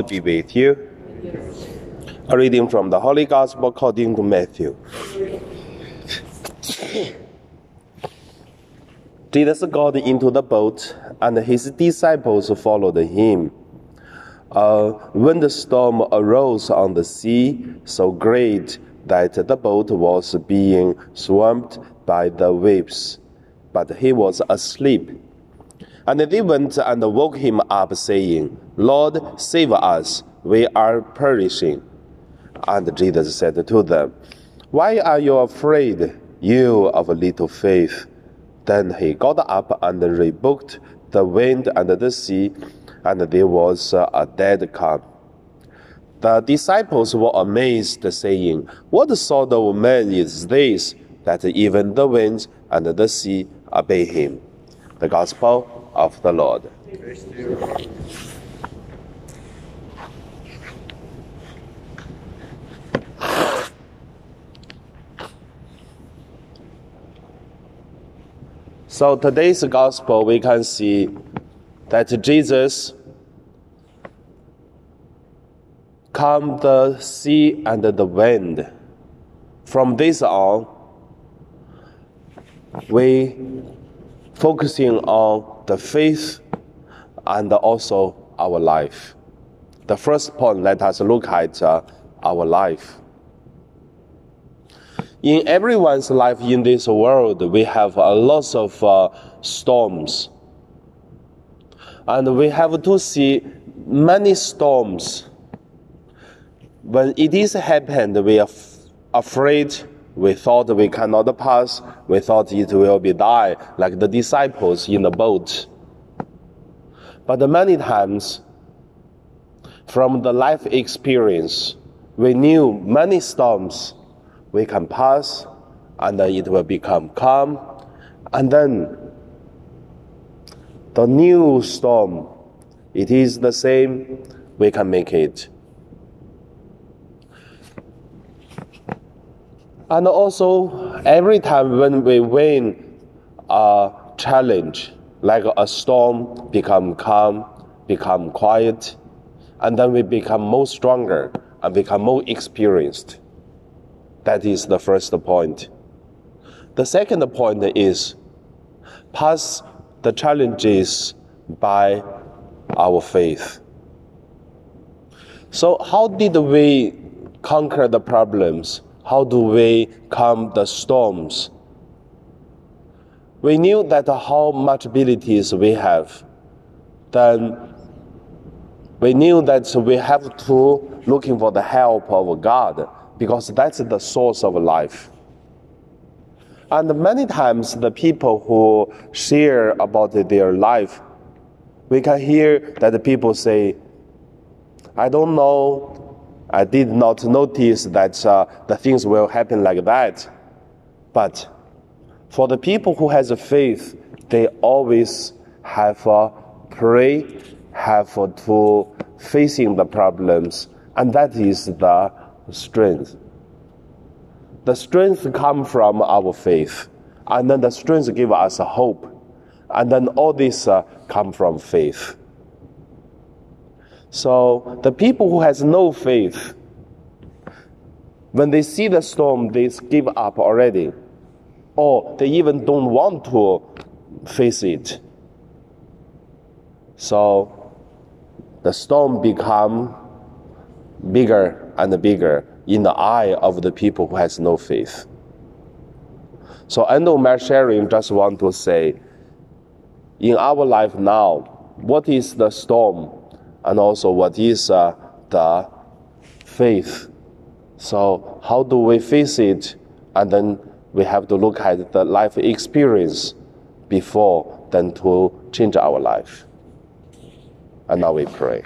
Lord be with you. A reading from the Holy Gospel according to Matthew. Jesus got into the boat, and his disciples followed him. Uh, when the storm arose on the sea, so great that the boat was being swamped by the waves. But he was asleep. And they went and woke him up, saying, Lord, save us, we are perishing. And Jesus said to them, Why are you afraid, you of little faith? Then he got up and rebuked the wind and the sea, and there was a dead calm. The disciples were amazed, saying, What sort of man is this, that even the winds and the sea obey him? The Gospel of the Lord. So today's gospel, we can see that Jesus calmed the sea and the wind. From this on, we focusing on the faith and also our life. The first point, let us look at uh, our life. In everyone's life in this world, we have a lot of uh, storms. And we have to see many storms. When it is happened, we are afraid we thought we cannot pass. We thought it will be die, like the disciples in the boat. But many times, from the life experience, we knew many storms we can pass, and then it will become calm, and then the new storm, it is the same, we can make it. And also, every time when we win a challenge, like a storm, become calm, become quiet, and then we become more stronger and become more experienced. That is the first point. The second point is pass the challenges by our faith. So, how did we conquer the problems? How do we calm the storms? We knew that how much abilities we have. Then we knew that we have to looking for the help of God because that's the source of life. And many times the people who share about their life, we can hear that the people say, I don't know I did not notice that uh, the things will happen like that. But for the people who has a faith, they always have uh, pray, have uh, to facing the problems, and that is the strength. The strength come from our faith, and then the strength give us a hope, and then all this uh, come from faith. So the people who has no faith, when they see the storm, they give up already, or they even don't want to face it. So the storm become bigger and bigger in the eye of the people who has no faith. So end of my sharing, just want to say, in our life now, what is the storm and also what is uh, the faith. So, how do we face it? And then we have to look at the life experience before then to change our life. And now we pray.